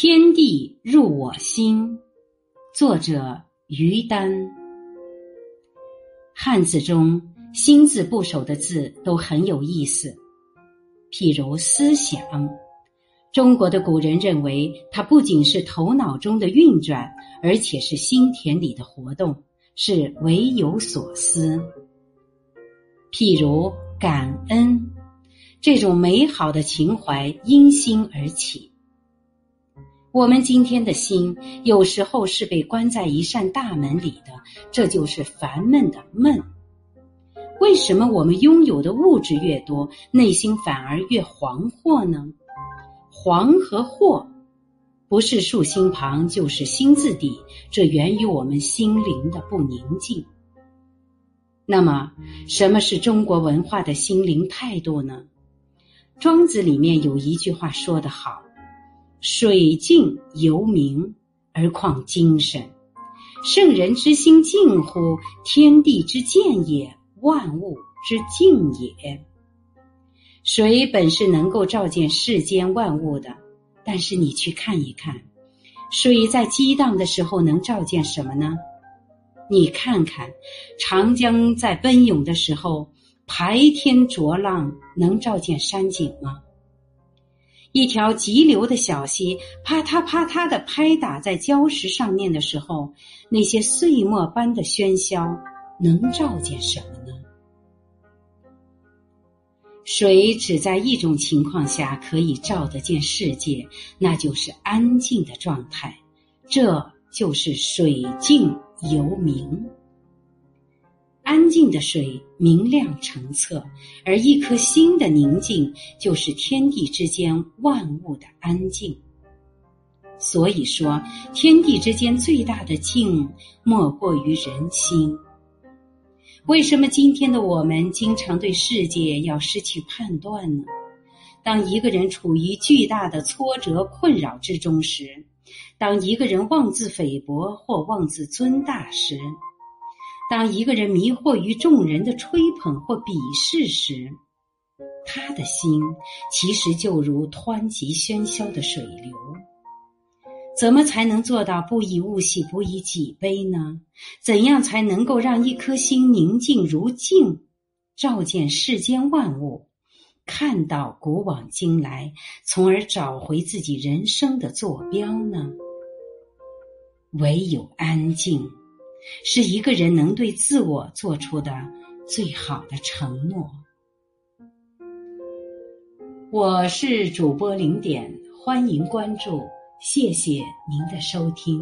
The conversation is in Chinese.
天地入我心，作者于丹。汉字中“心”字部首的字都很有意思，譬如思想。中国的古人认为，它不仅是头脑中的运转，而且是心田里的活动，是唯有所思。譬如感恩，这种美好的情怀因心而起。我们今天的心，有时候是被关在一扇大门里的，这就是烦闷的闷。为什么我们拥有的物质越多，内心反而越惶惑呢？惶和惑，不是竖心旁，就是心字底，这源于我们心灵的不宁静。那么，什么是中国文化的心灵态度呢？庄子里面有一句话说得好。水静犹明，而况精神？圣人之心静乎？天地之见也，万物之静也。水本是能够照见世间万物的，但是你去看一看，水在激荡的时候能照见什么呢？你看看长江在奔涌的时候，排天浊浪，能照见山景吗？一条急流的小溪，啪嗒啪嗒的拍打在礁石上面的时候，那些碎末般的喧嚣，能照见什么呢？水只在一种情况下可以照得见世界，那就是安静的状态，这就是水静犹明。安静的水明亮澄澈，而一颗心的宁静就是天地之间万物的安静。所以说，天地之间最大的静，莫过于人心。为什么今天的我们经常对世界要失去判断呢？当一个人处于巨大的挫折困扰之中时，当一个人妄自菲薄或妄自尊大时。当一个人迷惑于众人的吹捧或鄙视时，他的心其实就如湍急喧嚣的水流。怎么才能做到不以物喜，不以己悲呢？怎样才能够让一颗心宁静如镜，照见世间万物，看到古往今来，从而找回自己人生的坐标呢？唯有安静。是一个人能对自我做出的最好的承诺。我是主播零点，欢迎关注，谢谢您的收听。